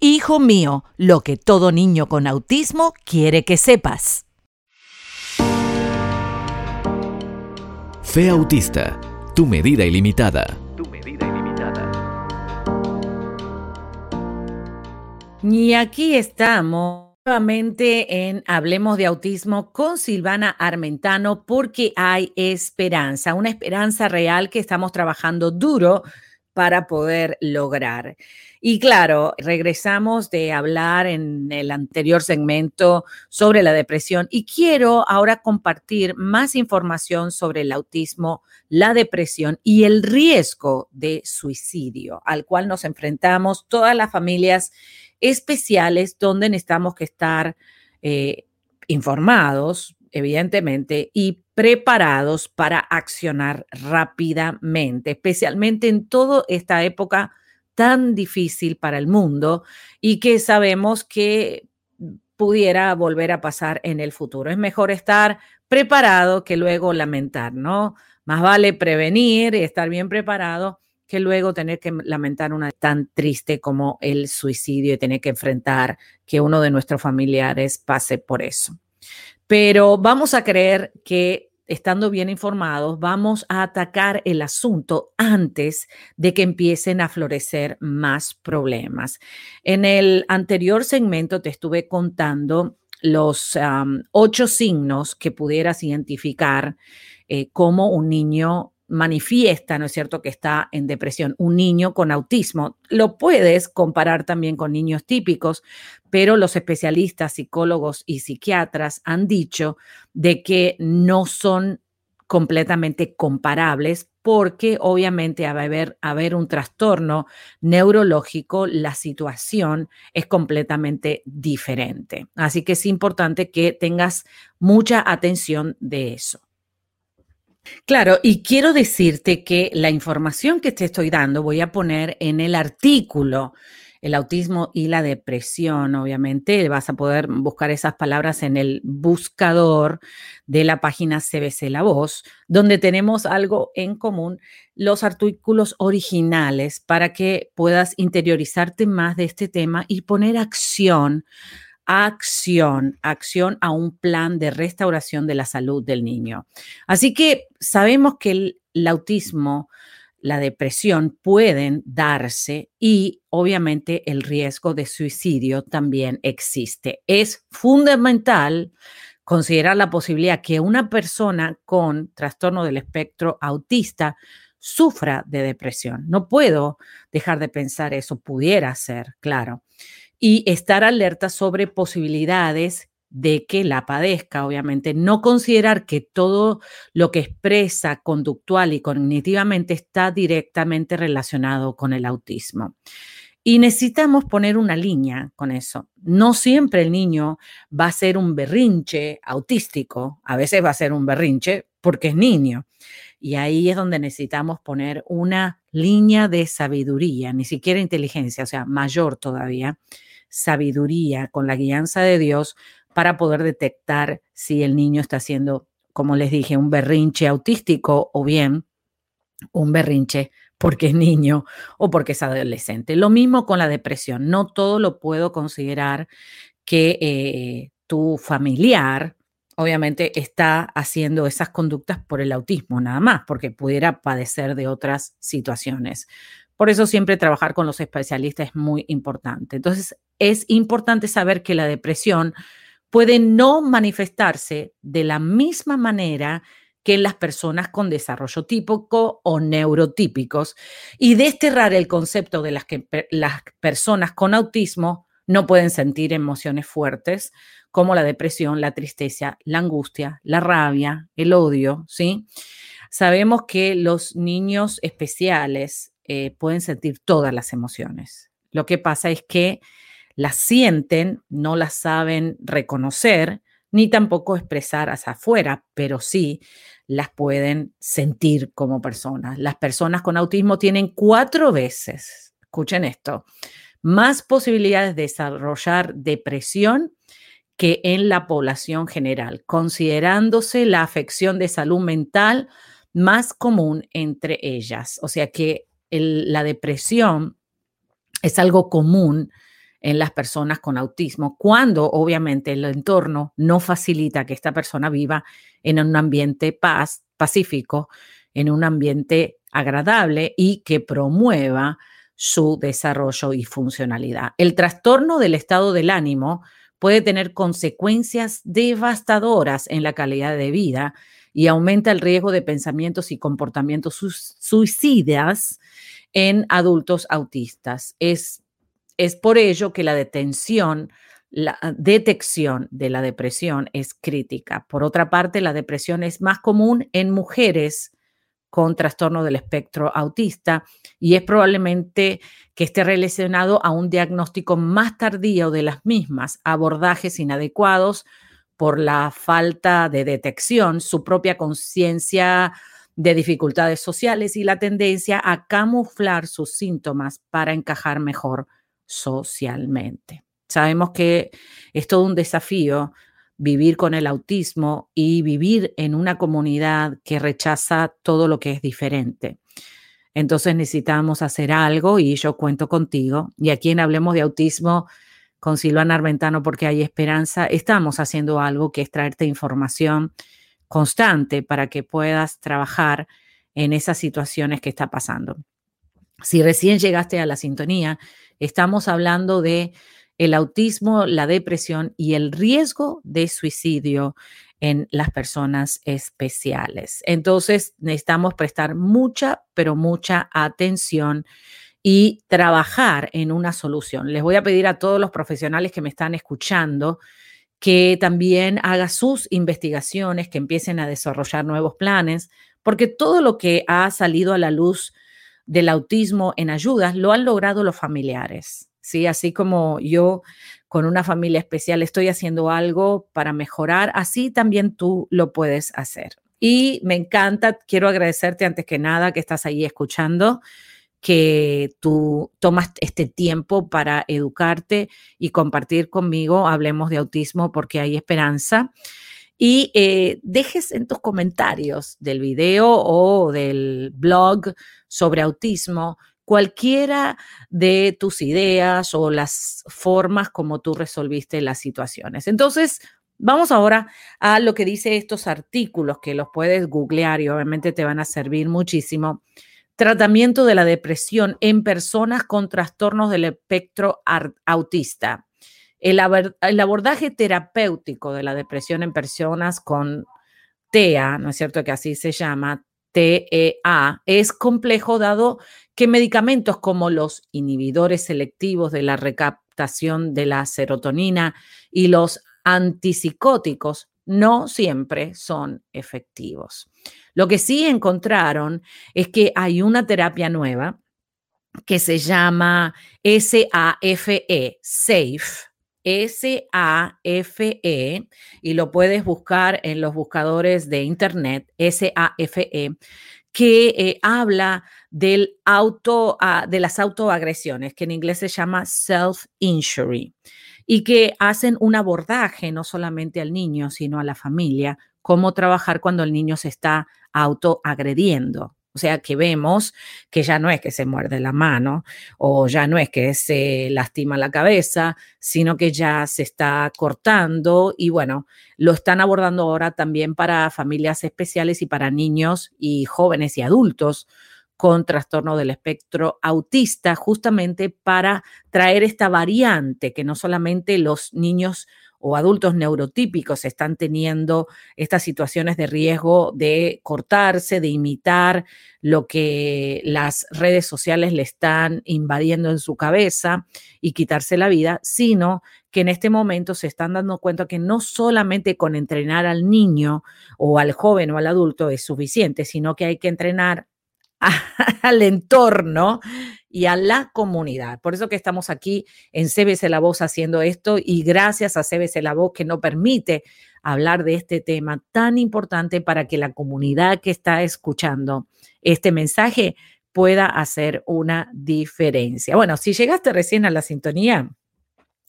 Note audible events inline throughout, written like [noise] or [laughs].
Hijo mío, lo que todo niño con autismo quiere que sepas. Fe Autista, tu medida ilimitada. Tu medida ilimitada. Y aquí estamos nuevamente en Hablemos de Autismo con Silvana Armentano porque hay esperanza, una esperanza real que estamos trabajando duro para poder lograr. Y claro, regresamos de hablar en el anterior segmento sobre la depresión y quiero ahora compartir más información sobre el autismo, la depresión y el riesgo de suicidio al cual nos enfrentamos todas las familias especiales donde necesitamos que estar eh, informados, evidentemente, y preparados para accionar rápidamente, especialmente en toda esta época tan difícil para el mundo y que sabemos que pudiera volver a pasar en el futuro. Es mejor estar preparado que luego lamentar, ¿no? Más vale prevenir y estar bien preparado que luego tener que lamentar una tan triste como el suicidio y tener que enfrentar que uno de nuestros familiares pase por eso. Pero vamos a creer que estando bien informados, vamos a atacar el asunto antes de que empiecen a florecer más problemas. En el anterior segmento te estuve contando los ocho signos que pudieras identificar eh, como un niño manifiesta, ¿no es cierto?, que está en depresión. Un niño con autismo. Lo puedes comparar también con niños típicos, pero los especialistas, psicólogos y psiquiatras han dicho de que no son completamente comparables porque obviamente a haber, haber un trastorno neurológico, la situación es completamente diferente. Así que es importante que tengas mucha atención de eso. Claro, y quiero decirte que la información que te estoy dando voy a poner en el artículo el autismo y la depresión, obviamente. Vas a poder buscar esas palabras en el buscador de la página CBC La Voz, donde tenemos algo en común, los artículos originales para que puedas interiorizarte más de este tema y poner acción acción, acción a un plan de restauración de la salud del niño. Así que sabemos que el, autismo, la depresión pueden darse y obviamente el riesgo de suicidio también existe. Es fundamental considerar la posibilidad que una persona con trastorno del espectro autista sufra de depresión. No puedo dejar de pensar eso, pudiera ser, claro y estar alerta sobre posibilidades de que la padezca, obviamente. No considerar que todo lo que expresa conductual y cognitivamente está directamente relacionado con el autismo. Y necesitamos poner una línea con eso. No siempre el niño va a ser un berrinche autístico, a veces va a ser un berrinche porque es niño. Y ahí es donde necesitamos poner una línea de sabiduría, ni siquiera inteligencia, o sea, mayor todavía, sabiduría, con la guianza de Dios para poder detectar si el niño está haciendo, como les dije, un berrinche autístico o bien un berrinche porque es niño o porque es adolescente. Lo mismo con la depresión. No todo lo puedo considerar que eh, tu familiar obviamente está haciendo esas conductas por el autismo nada más, porque pudiera padecer de otras situaciones. Por eso siempre trabajar con los especialistas es muy importante. Entonces, es importante saber que la depresión puede no manifestarse de la misma manera que en las personas con desarrollo típico o neurotípicos y desterrar el concepto de las que las personas con autismo no pueden sentir emociones fuertes como la depresión, la tristeza, la angustia, la rabia, el odio, ¿sí? Sabemos que los niños especiales eh, pueden sentir todas las emociones. Lo que pasa es que las sienten, no las saben reconocer, ni tampoco expresar hacia afuera, pero sí las pueden sentir como personas. Las personas con autismo tienen cuatro veces, escuchen esto, más posibilidades de desarrollar depresión que en la población general, considerándose la afección de salud mental más común entre ellas. O sea que la depresión es algo común en las personas con autismo, cuando obviamente el entorno no facilita que esta persona viva en un ambiente paz, pacífico, en un ambiente agradable y que promueva su desarrollo y funcionalidad. El trastorno del estado del ánimo puede tener consecuencias devastadoras en la calidad de vida y aumenta el riesgo de pensamientos y comportamientos suicidas en adultos autistas. Es, es por ello que la detención, la detección de la depresión es crítica. Por otra parte, la depresión es más común en mujeres con trastorno del espectro autista y es probablemente que esté relacionado a un diagnóstico más tardío de las mismas, abordajes inadecuados por la falta de detección, su propia conciencia de dificultades sociales y la tendencia a camuflar sus síntomas para encajar mejor socialmente. Sabemos que es todo un desafío vivir con el autismo y vivir en una comunidad que rechaza todo lo que es diferente. Entonces necesitamos hacer algo y yo cuento contigo. Y aquí en Hablemos de Autismo con Silvana Armentano porque hay esperanza, estamos haciendo algo que es traerte información constante para que puedas trabajar en esas situaciones que está pasando. Si recién llegaste a la sintonía, estamos hablando de el autismo, la depresión y el riesgo de suicidio en las personas especiales. Entonces, necesitamos prestar mucha, pero mucha atención y trabajar en una solución. Les voy a pedir a todos los profesionales que me están escuchando que también hagan sus investigaciones, que empiecen a desarrollar nuevos planes, porque todo lo que ha salido a la luz del autismo en ayudas lo han logrado los familiares. ¿sí? Así como yo con una familia especial estoy haciendo algo para mejorar, así también tú lo puedes hacer. Y me encanta, quiero agradecerte antes que nada que estás ahí escuchando, que tú tomas este tiempo para educarte y compartir conmigo, hablemos de autismo porque hay esperanza. Y eh, dejes en tus comentarios del video o del blog sobre autismo cualquiera de tus ideas o las formas como tú resolviste las situaciones. Entonces, vamos ahora a lo que dice estos artículos que los puedes googlear y obviamente te van a servir muchísimo. Tratamiento de la depresión en personas con trastornos del espectro autista. El, abordaje terapéutico de la depresión en personas con TEA, ¿no es cierto que así se llama? TEA, es complejo dado que medicamentos como los inhibidores selectivos de la recaptación de la serotonina y los antipsicóticos no siempre son efectivos. Lo que sí encontraron es que hay una terapia nueva que se llama SAFE, SAFE, S-A-F-E, y lo puedes buscar en los buscadores de Internet, S-A-F-E, que eh, habla del auto, ah, de las autoagresiones, que en inglés se llama self-injury, y que hacen un abordaje no solamente al niño, sino a la familia, cómo trabajar cuando el niño se está autoagrediendo. O sea que vemos que ya no es que se muerde la mano o ya no es que se lastima la cabeza, sino que ya se está cortando y bueno, lo están abordando ahora también para familias especiales y para niños y jóvenes y adultos con trastorno del espectro autista, justamente para traer esta variante que no solamente los niños o adultos neurotípicos están teniendo estas situaciones de riesgo de cortarse, de imitar lo que las redes sociales le están invadiendo en su cabeza y quitarse la vida, sino que en este momento se están dando cuenta que no solamente con entrenar al niño o al joven o al adulto es suficiente, sino que hay que entrenar [laughs] al entorno y a la comunidad. Por eso que estamos aquí en CBC La Voz haciendo esto y gracias a CBC La Voz que nos permite hablar de este tema tan importante para que la comunidad que está escuchando este mensaje pueda hacer una diferencia. Bueno, si llegaste recién a la sintonía,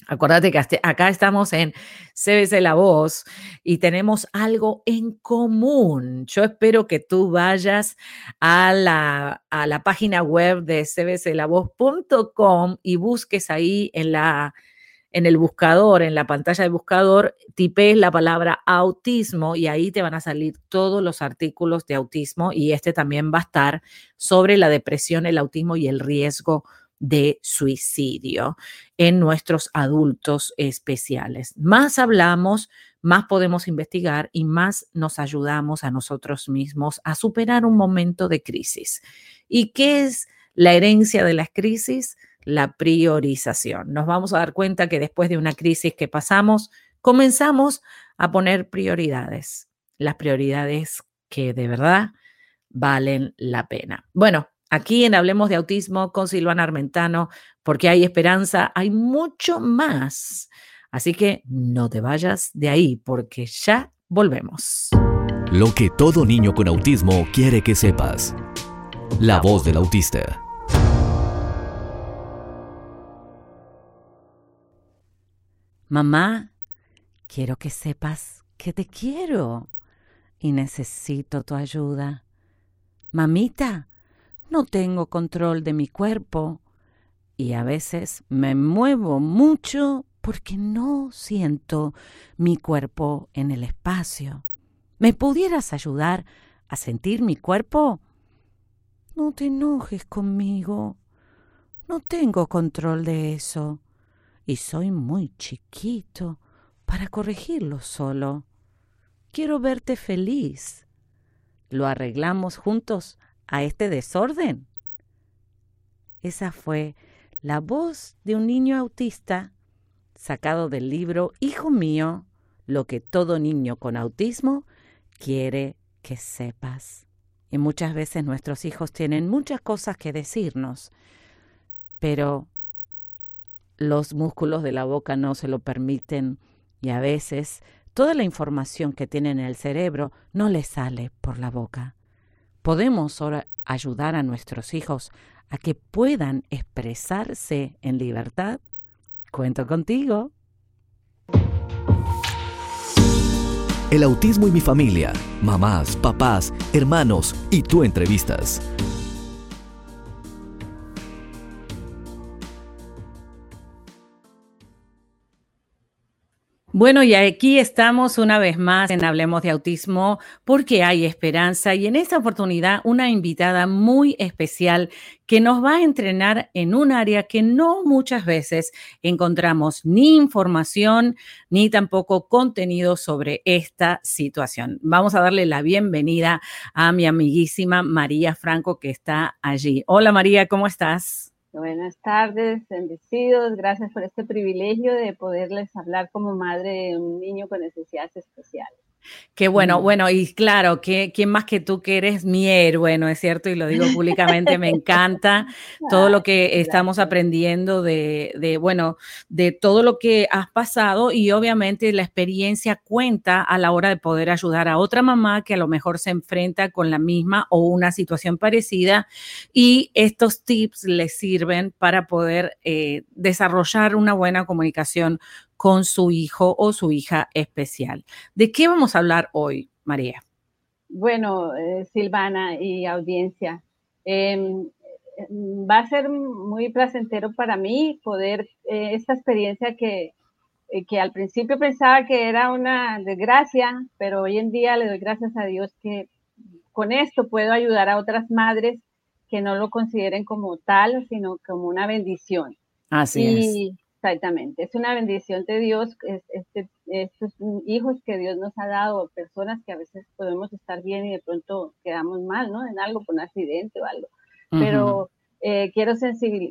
Acuérdate que acá estamos en CBC La Voz y tenemos algo en común. Yo espero que tú vayas a la, a la página web de cbclavoz.com y busques ahí en la en el buscador, en la pantalla de buscador, tipes la palabra autismo y ahí te van a salir todos los artículos de autismo y este también va a estar sobre la depresión, el autismo y el riesgo de suicidio en nuestros adultos especiales. Más hablamos, más podemos investigar y más nos ayudamos a nosotros mismos a superar un momento de crisis. ¿Y qué es la herencia de las crisis? La priorización. Nos vamos a dar cuenta que después de una crisis que pasamos, comenzamos a poner prioridades, las prioridades que de verdad valen la pena. Bueno, Aquí en Hablemos de Autismo con Silvana Armentano, porque hay esperanza, hay mucho más. Así que no te vayas de ahí, porque ya volvemos. Lo que todo niño con autismo quiere que sepas. La voz del autista. Mamá, quiero que sepas que te quiero y necesito tu ayuda. Mamita, no tengo control de mi cuerpo y a veces me muevo mucho porque no siento mi cuerpo en el espacio. ¿Me pudieras ayudar a sentir mi cuerpo? No te enojes conmigo. No tengo control de eso. Y soy muy chiquito para corregirlo solo. Quiero verte feliz. ¿Lo arreglamos juntos a este desorden. Esa fue la voz de un niño autista sacado del libro Hijo mío, lo que todo niño con autismo quiere que sepas. Y muchas veces nuestros hijos tienen muchas cosas que decirnos, pero los músculos de la boca no se lo permiten y a veces toda la información que tienen en el cerebro no les sale por la boca. ¿Podemos ahora ayudar a nuestros hijos a que puedan expresarse en libertad? Cuento contigo. El autismo y mi familia, mamás, papás, hermanos y tú entrevistas. Bueno, y aquí estamos una vez más en Hablemos de Autismo porque hay esperanza y en esta oportunidad una invitada muy especial que nos va a entrenar en un área que no muchas veces encontramos ni información ni tampoco contenido sobre esta situación. Vamos a darle la bienvenida a mi amiguísima María Franco que está allí. Hola María, ¿cómo estás? Buenas tardes, bendecidos. Gracias por este privilegio de poderles hablar como madre de un niño con necesidades especiales. Qué bueno, bueno, y claro, ¿quién más que tú que eres mi héroe, ¿no es cierto? Y lo digo públicamente, me encanta todo lo [laughs] que estamos aprendiendo de, de, bueno, de todo lo que has pasado y obviamente la experiencia cuenta a la hora de poder ayudar a otra mamá que a lo mejor se enfrenta con la misma o una situación parecida y estos tips les sirven para poder eh, desarrollar una buena comunicación con su hijo o su hija especial. ¿De qué vamos a hablar hoy, María? Bueno, eh, Silvana y audiencia, em, va a ser muy placentero para mí poder eh, esta experiencia que, eh, que al principio pensaba que era una desgracia, pero hoy en día le doy gracias a Dios que con esto puedo ayudar a otras madres que no lo consideren como tal, sino como una bendición. Así es Exactamente, es una bendición de Dios, este, estos hijos que Dios nos ha dado, personas que a veces podemos estar bien y de pronto quedamos mal, ¿no? En algo, por un accidente o algo. Pero eh, quiero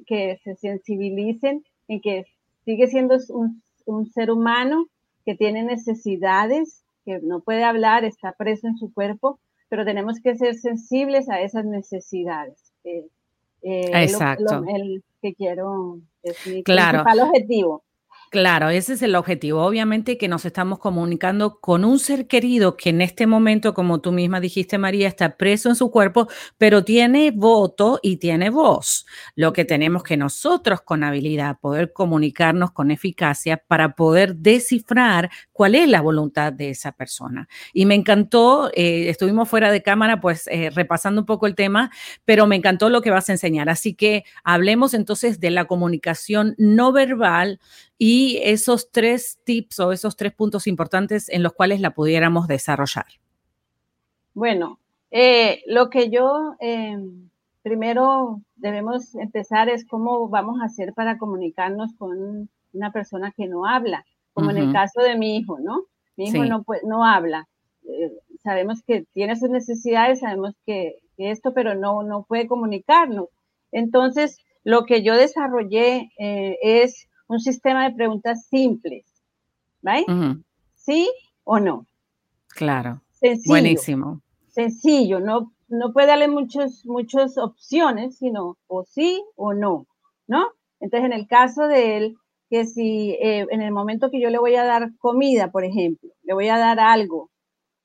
que se sensibilicen en que sigue siendo un, un, ser humano que tiene necesidades, que no puede hablar, está preso en su cuerpo, pero tenemos que ser sensibles a esas necesidades. Eh, Exacto. el que quiero, claro. principal objetivo. Claro, ese es el objetivo. Obviamente que nos estamos comunicando con un ser querido que en este momento, como tú misma dijiste, María, está preso en su cuerpo, pero tiene voto y tiene voz. Lo que tenemos que nosotros con habilidad poder comunicarnos con eficacia para poder descifrar cuál es la voluntad de esa persona. Y me encantó, eh, estuvimos fuera de cámara, pues eh, repasando un poco el tema, pero me encantó lo que vas a enseñar. Así que hablemos entonces de la comunicación no verbal y esos tres tips o esos tres puntos importantes en los cuales la pudiéramos desarrollar. Bueno, eh, lo que yo em, primero debemos empezar es cómo vamos a hacer para comunicarnos con una persona que no habla, como en el caso de mi hijo, ¿no? Mi hijo no, no habla. Eh, sabemos que tiene sus necesidades, sabemos que, esto, pero no, no puede comunicarnos. Entonces, lo que yo desarrollé eh, es un sistema de preguntas simples, ¿vale? ¿Sí o no? Claro. Sencillo. Buenísimo. Sencillo, no, no puede darle muchos, muchas opciones, sino o sí o no, ¿no? Entonces, en el caso de él, que si eh, en el momento que yo le voy a dar comida, por ejemplo, le voy a dar algo,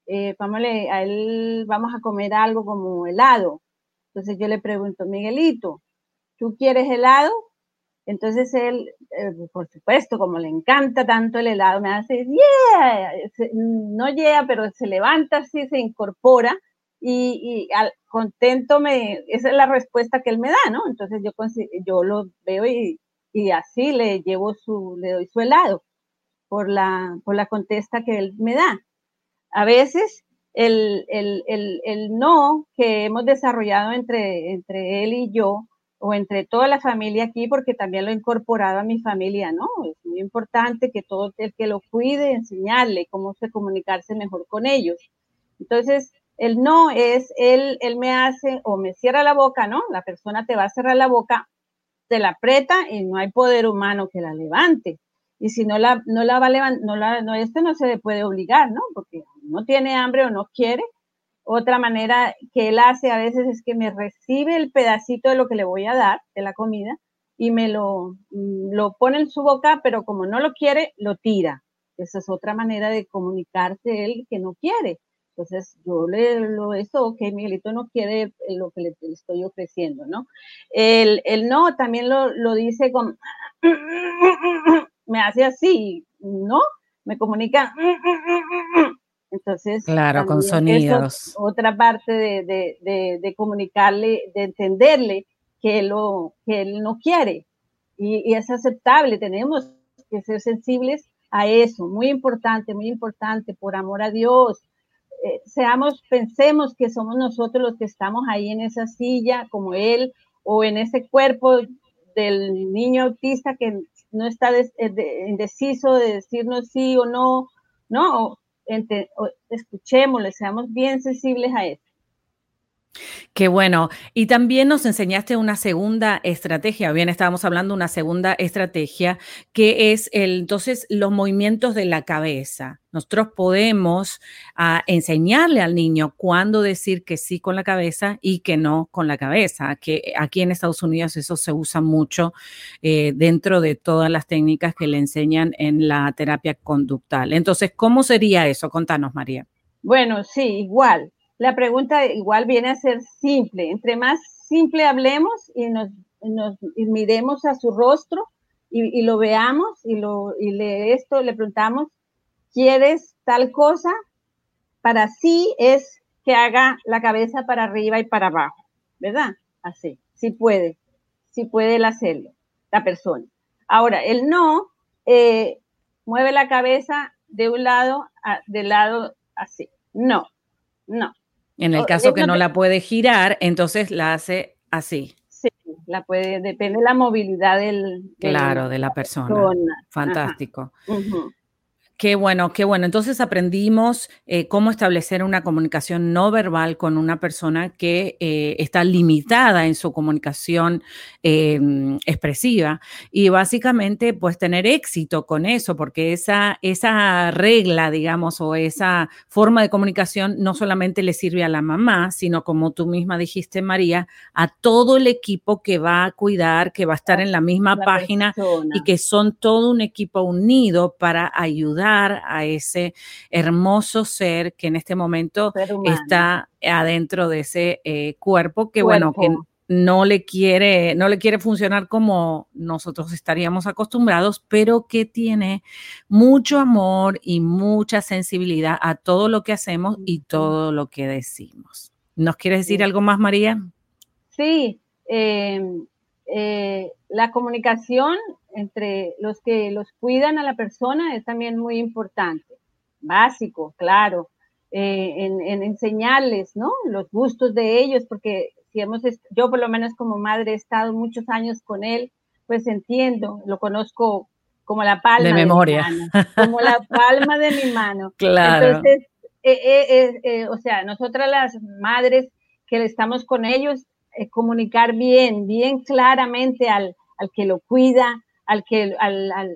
eh, a él vamos a comer algo como helado. Entonces yo le pregunto, Miguelito, ¿tú quieres helado? Entonces él, eh, por supuesto, como le encanta tanto el helado, me hace, yeah, no yeah, pero se levanta así, se incorpora y, al, contento me, esa es la respuesta que él me da, ¿no? Entonces yo, yo lo veo y, así le llevo su, le doy su helado por la, por la contesta que él me da. A veces el, el, el, el no que hemos desarrollado entre, entre él y yo, o entre toda la familia aquí, porque también lo he incorporado a mi familia, ¿no? Es muy importante que todo el que lo cuide, enseñarle cómo se comunicarse mejor con ellos. Entonces, el no es, él, él me hace o me cierra la boca, ¿no? La persona te va a cerrar la boca, te la aprieta y no hay poder humano que la levante. Y si no la, no la va a levantar, no la, no, esto no se le puede obligar, ¿no? Porque no tiene hambre o no quiere, otra manera que él hace a veces es que me recibe el pedacito de lo que le voy a dar, de la comida, y me lo, mm, lo pone en su boca, pero como no lo quiere, lo tira. Esa es otra manera de comunicarse él que no quiere. Entonces yo le lo eso, ok, Miguelito no quiere lo que le, estoy ofreciendo, ¿no? El, el no también lo, lo, dice con, [clears throat] me hace así, ¿no? Me comunica, [clears throat] entonces, claro, con sonidos. otra parte de, comunicarle, de entenderle que, lo, que él no quiere. Y, es aceptable, tenemos que ser sensibles a eso. Muy importante, muy importante, por amor a Dios. Eh, seamos, pensemos que somos nosotros los que estamos ahí en esa silla, como él, o en ese cuerpo del niño autista que no está eh, indeciso de decirnos sí o no, ¿no? Escuchémosle, seamos bien sensibles a eso. Qué bueno. Y también nos enseñaste una segunda estrategia, bien estábamos hablando de una segunda estrategia, que es el, entonces los movimientos de la cabeza. Nosotros podemos ah, enseñarle al niño cuándo decir que sí con la cabeza y que no con la cabeza, que aquí en Estados Unidos eso se usa mucho eh, dentro de todas las técnicas que le enseñan en la terapia conductal. Entonces, ¿cómo sería eso? Contanos, María. Bueno, sí, igual la pregunta igual viene a ser simple. Entre más simple hablemos y nos, miremos a su rostro y, lo veamos y, lo, y le, esto le preguntamos, ¿quieres tal cosa? Para sí es que haga la cabeza para arriba y para abajo, ¿verdad? Así, sí puede, sí puede hacerlo, la persona. Ahora, el no, eh, mueve la cabeza de un lado, a, del lado así. No, no. En el caso que no la puede girar, entonces la hace así. Sí, la puede, depende de la movilidad del. claro, de la persona. Fantástico. Qué bueno, qué bueno. Entonces aprendimos eh, cómo establecer una comunicación no verbal con una persona que eh, está limitada en su comunicación em, expresiva y básicamente pues tener éxito con eso, porque esa, esa regla, digamos, o esa forma de comunicación no solamente le sirve a la mamá, sino como tú misma dijiste, María, a todo el equipo que va a cuidar, que va a estar en la misma página y que son todo un equipo unido para ayudar a ese hermoso ser que en este momento está adentro de ese eh, cuerpo que, bueno, que no le quiere, no le quiere funcionar como nosotros estaríamos acostumbrados, pero que tiene mucho amor y mucha sensibilidad a todo lo que hacemos y todo lo que decimos. ¿Nos quieres decir algo más, María? Sí, em, eh, la comunicación entre los que los cuidan a la persona es también muy importante, básico, claro, eh, en, enseñarles, ¿no? Los gustos de ellos, porque si hemos, yo por lo menos como madre he estado muchos años con él, pues entiendo, lo conozco como la palma de, memoria. mi mano, como la palma de mi mano. [laughs] Claro. Entonces, eh, o sea, nosotras las madres que estamos con ellos, comunicar bien, bien claramente al, al que lo cuida, al, que, al, al,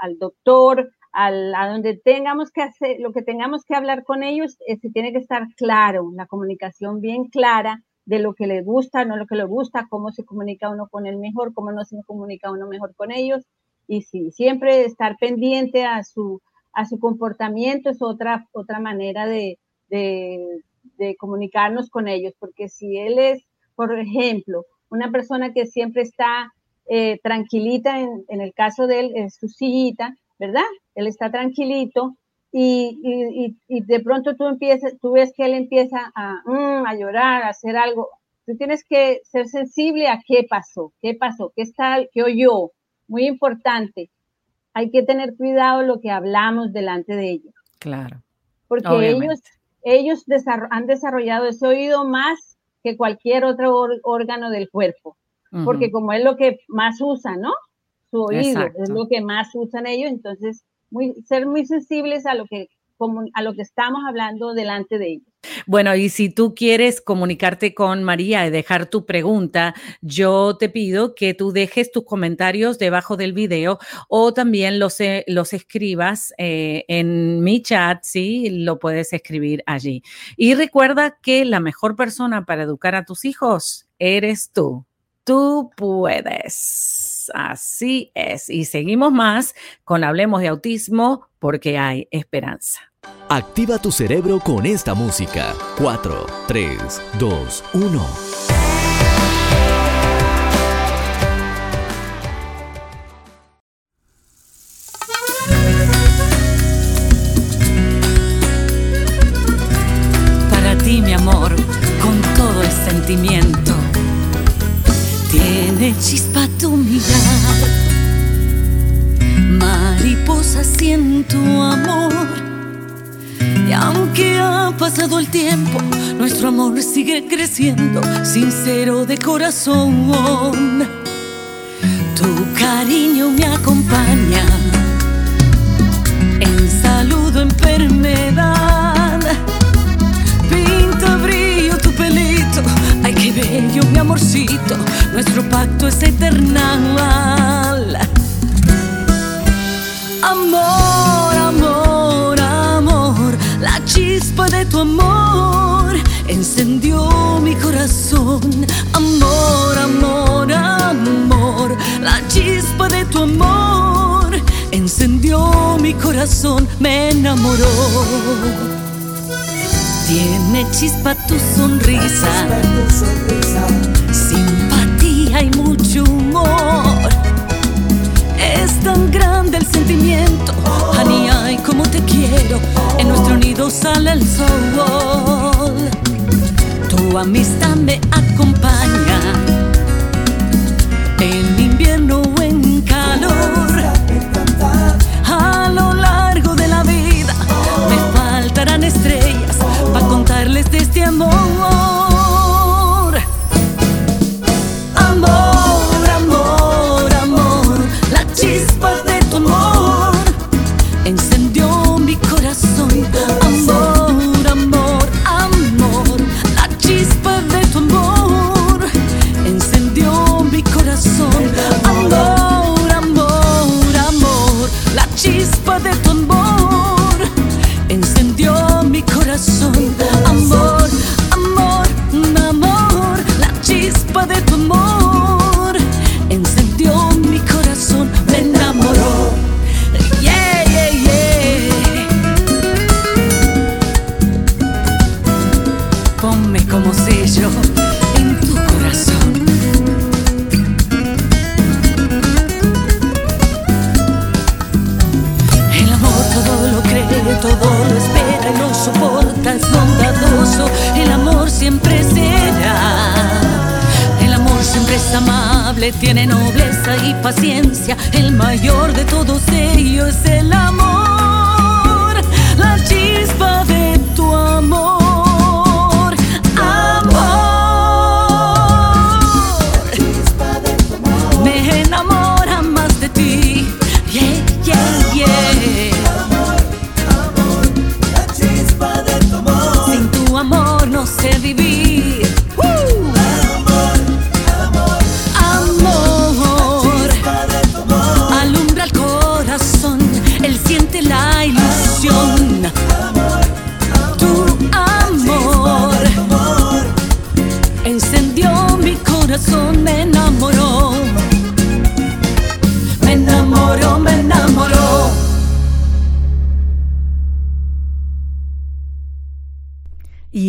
al doctor, al, a donde tengamos que hacer, lo que tengamos que hablar con ellos, eh, se tiene que estar claro, la comunicación bien clara de lo que le gusta, no lo que le gusta, cómo se comunica uno con él mejor, cómo no se comunica uno mejor con ellos. Y sí, siempre estar pendiente a su, a su comportamiento es otra, otra manera de, de comunicarnos con ellos, porque si él es por ejemplo, una persona que siempre está eh, tranquilita, en, el caso de él, en su sillita, ¿verdad? Él está tranquilito y, de pronto tú, empiezas, tú ves que él empieza a, mm, a llorar, a hacer algo. Tú tienes que ser sensible a qué pasó, qué pasó, qué está, qué oyó. Muy importante. Hay que tener cuidado lo que hablamos delante de ellos. Claro. Porque ellos, ellos han desarrollado ese oído más que cualquier otro órgano del cuerpo, porque como es lo que más usa, ¿no? Su oído es lo que más usan ellos, entonces muy, ser muy sensibles a lo que a lo que estamos hablando delante de ellos. Bueno, y si tú quieres comunicarte con María y dejar tu pregunta, yo te pido que tú dejes tus comentarios debajo del video o también los, eh, los escribas eh, en mi chat, sí, lo puedes escribir allí. Y recuerda que la mejor persona para educar a tus hijos eres tú. Tú puedes. Así es. Y seguimos más con Hablemos de Autismo porque hay esperanza. Activa tu cerebro con esta música. 4, 3, 2, 1. Para ti, mi amor, con todo el sentimiento, chispa tu mirar. Mariposa siento amor y aunque ha pasado el tiempo, nuestro amor sigue creciendo, sincero de corazón. Tu cariño me acompaña en salud enfermedad. Bello mi amorcito, nuestro pacto es eternal. Amor, amor, amor la chispa de tu amor encendió mi corazón. Amor, amor, amor. La chispa de tu amor encendió mi corazón, me enamoró. Tiene chispa tu sonrisa, simpatía y mucho humor. Es tan grande el sentimiento, honey, ay, como te quiero. En nuestro nido sale el sol. Tu amistad me acompaña en tiene nobleza y paciencia, el mayor de todos ellos es el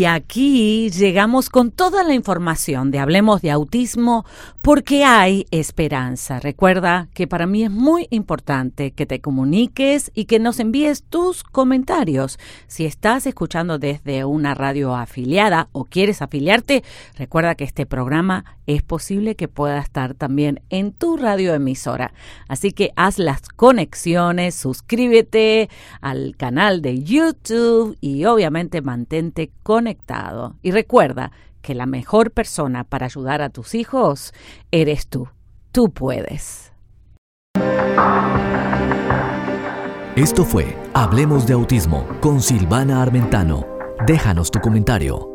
Y aquí llegamos con toda la información de Hablemos de Autismo porque hay esperanza. Recuerda que para mí es muy importante que te comuniques y que nos envíes tus comentarios. Si estás escuchando desde una radio afiliada o quieres afiliarte, recuerda que este programa es posible que pueda estar también en tu radioemisora. Así que haz las conexiones, suscríbete al canal de YouTube y obviamente mantente conectado. Y recuerda que la mejor persona para ayudar a tus hijos eres tú. Tú puedes. Esto fue Hablemos de Autismo con Silvana Armentano. Déjanos tu comentario.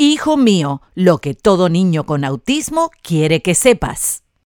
Hijo mío, lo que todo niño con autismo quiere que sepas.